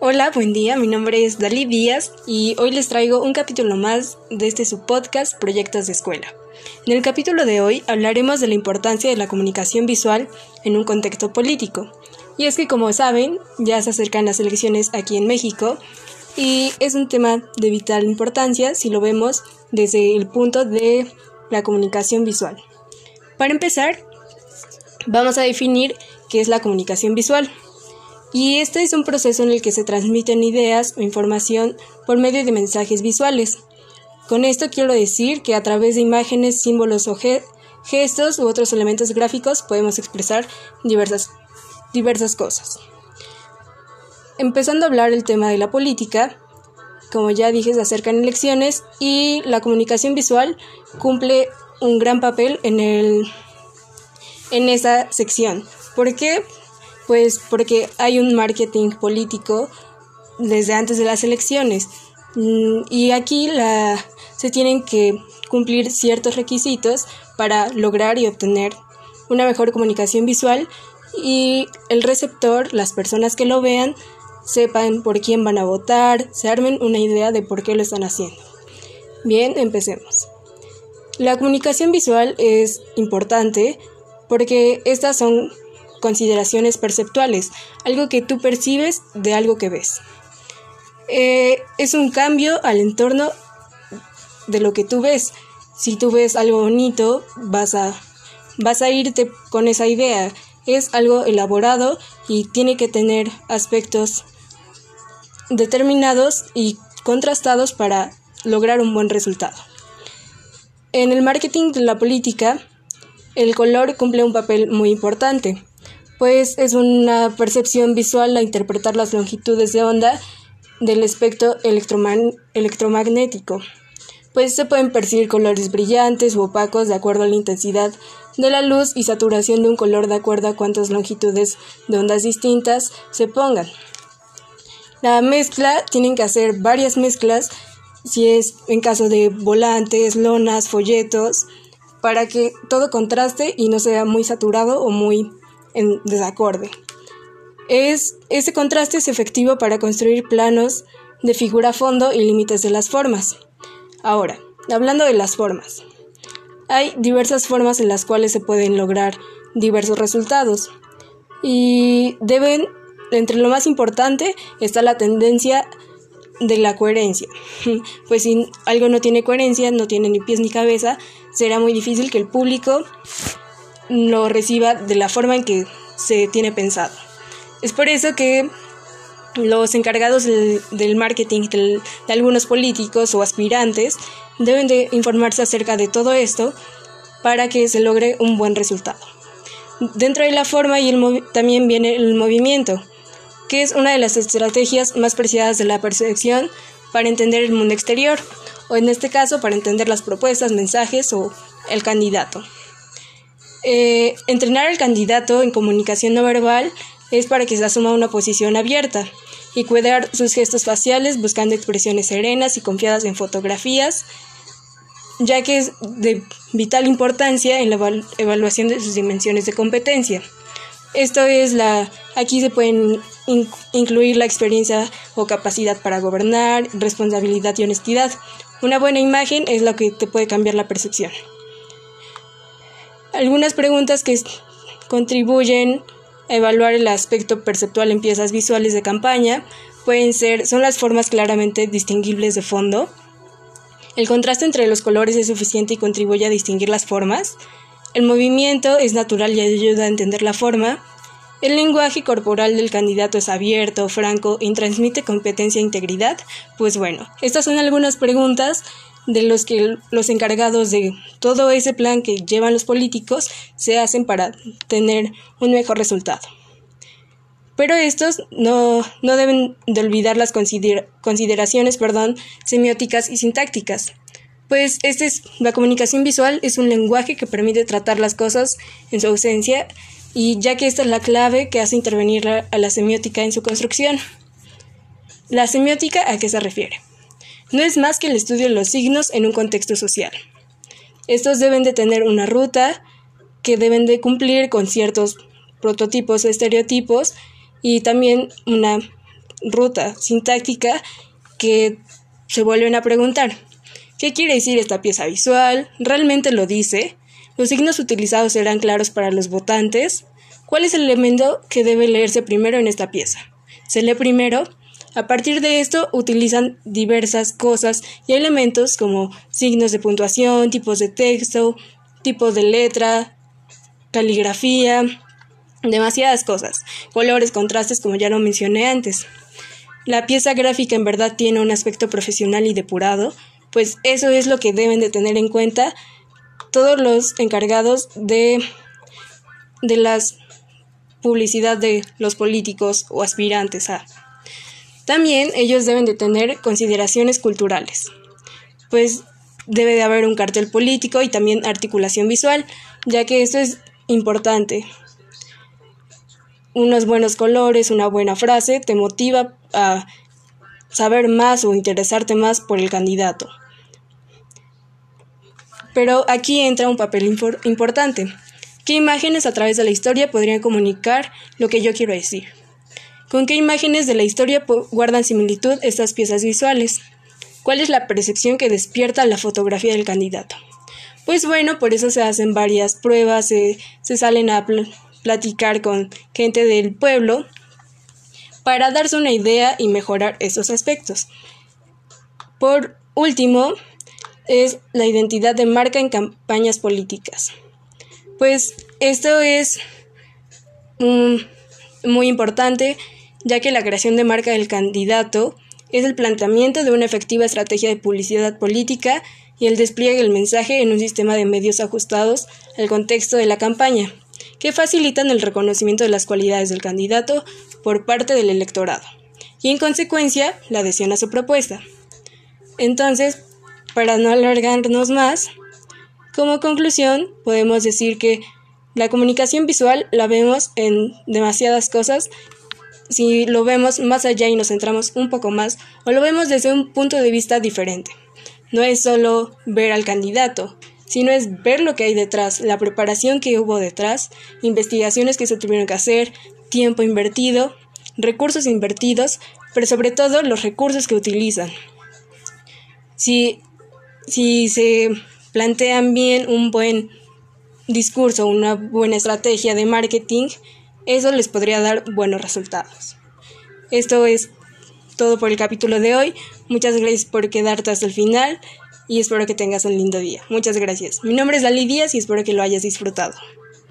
Hola, buen día, mi nombre es Dalí Díaz y hoy les traigo un capítulo más de este su podcast Proyectos de Escuela. En el capítulo de hoy hablaremos de la importancia de la comunicación visual en un contexto político. Y es que como saben, ya se acercan las elecciones aquí en México y es un tema de vital importancia si lo vemos desde el punto de la comunicación visual. Para empezar, vamos a definir qué es la comunicación visual. Y este es un proceso en el que se transmiten ideas o información por medio de mensajes visuales. Con esto quiero decir que a través de imágenes, símbolos o gestos u otros elementos gráficos podemos expresar diversas, diversas cosas. Empezando a hablar el tema de la política, como ya dije, se acercan elecciones y la comunicación visual cumple un gran papel en, el, en esa sección. ¿Por qué? Pues porque hay un marketing político desde antes de las elecciones. Mm, y aquí se tienen que cumplir ciertos requisitos para lograr y obtener una mejor comunicación visual y el receptor, las personas que lo vean, sepan por quién van a votar, se armen una idea de por qué lo están haciendo. Bien, empecemos. La comunicación visual es importante porque estas son consideraciones perceptuales, algo que tú percibes de algo que ves. Eh, es un cambio al entorno de lo que tú ves. Si tú ves algo bonito, vas a, vas a irte con esa idea. Es algo elaborado y tiene que tener aspectos determinados y contrastados para lograr un buen resultado. En el marketing de la política, el color cumple un papel muy importante pues es una percepción visual a interpretar las longitudes de onda del espectro electromagnético. Pues se pueden percibir colores brillantes u opacos de acuerdo a la intensidad de la luz y saturación de un color de acuerdo a cuántas longitudes de ondas distintas se pongan. La mezcla tienen que hacer varias mezclas si es en caso de volantes, lonas, folletos, para que todo contraste y no sea muy saturado o muy desacorde. Es, ese contraste es efectivo para construir planos de figura a fondo y límites de las formas. Ahora, hablando de las formas. Hay diversas formas en las cuales se pueden lograr diversos resultados. Y deben, entre lo más importante, está la tendencia de la coherencia. Pues si algo no tiene coherencia, no tiene ni pies ni cabeza, será muy difícil que el público lo reciba de la forma en que se tiene pensado. Es por eso que los encargados del, marketing de algunos políticos o aspirantes deben de informarse acerca de todo esto para que se logre un buen resultado. Dentro de la forma y el también viene el movimiento, que es una de las estrategias más preciadas de la percepción para entender el mundo exterior, o en este caso para entender las propuestas, mensajes o el candidato. Eh, entrenar al candidato en comunicación no verbal es para que se asuma una posición abierta y cuidar sus gestos faciales buscando expresiones serenas y confiadas en fotografías, ya que es de vital importancia en la evaluación de sus dimensiones de competencia. Esto es la aquí se pueden incluir la experiencia o capacidad para gobernar, responsabilidad y honestidad. Una buena imagen es lo que te puede cambiar la percepción. Algunas preguntas que contribuyen a evaluar el aspecto perceptual en piezas visuales de campaña pueden ser, son las formas claramente distinguibles de fondo. El contraste entre los colores es suficiente y contribuye a distinguir las formas. El movimiento es natural y ayuda a entender la forma. El lenguaje corporal del candidato es abierto, franco y transmite competencia e integridad. Pues bueno, estas son algunas preguntas de los que los encargados de todo ese plan que llevan los políticos se hacen para tener un mejor resultado. Pero estos no, deben de olvidar las consideraciones perdón, semióticas y sintácticas, pues este es, la comunicación visual es un lenguaje que permite tratar las cosas en su ausencia y ya que esta es la clave que hace intervenir a la semiótica en su construcción. ¿La semiótica a qué se refiere? No es más que el estudio de los signos en un contexto social. Estos deben de tener una ruta que deben de cumplir con ciertos prototipos o estereotipos y también una ruta sintáctica que se vuelven a preguntar. ¿Qué quiere decir esta pieza visual? ¿Realmente lo dice? ¿Los signos utilizados serán claros para los votantes? ¿Cuál es el elemento que debe leerse primero en esta pieza? Se lee primero. A partir de esto utilizan diversas cosas y elementos como signos de puntuación, tipos de texto, tipos de letra, caligrafía, demasiadas cosas, colores, contrastes, como ya lo mencioné antes. La pieza gráfica en verdad tiene un aspecto profesional y depurado, pues eso es lo que deben de tener en cuenta todos los encargados de, de la publicidad de los políticos o aspirantes a. También ellos deben de tener consideraciones culturales, pues debe de haber un cartel político y también articulación visual, ya que esto es importante. Unos buenos colores, una buena frase te motiva a saber más o interesarte más por el candidato. Pero aquí entra un papel importante. ¿Qué imágenes a través de la historia podrían comunicar lo que yo quiero decir? ¿Con qué imágenes de la historia guardan similitud estas piezas visuales? ¿Cuál es la percepción que despierta la fotografía del candidato? Pues bueno, por eso se hacen varias pruebas, se, salen a platicar con gente del pueblo para darse una idea y mejorar esos aspectos. Por último, es la identidad de marca en campañas políticas. Pues esto es muy importante, ya que la creación de marca del candidato es el planteamiento de una efectiva estrategia de publicidad política y el despliegue del mensaje en un sistema de medios ajustados al contexto de la campaña, que facilitan el reconocimiento de las cualidades del candidato por parte del electorado y en consecuencia la adhesión a su propuesta. Entonces, para no alargarnos más, como conclusión podemos decir que la comunicación visual la vemos en demasiadas cosas si lo vemos más allá y nos centramos un poco más o lo vemos desde un punto de vista diferente. No es solo ver al candidato, sino es ver lo que hay detrás, la preparación que hubo detrás, investigaciones que se tuvieron que hacer, tiempo invertido, recursos invertidos, pero sobre todo los recursos que utilizan. Si, si se plantean bien un buen discurso, una buena estrategia de marketing, eso les podría dar buenos resultados. Esto es todo por el capítulo de hoy. Muchas gracias por quedarte hasta el final y espero que tengas un lindo día. Muchas gracias. Mi nombre es Dali Díaz y espero que lo hayas disfrutado.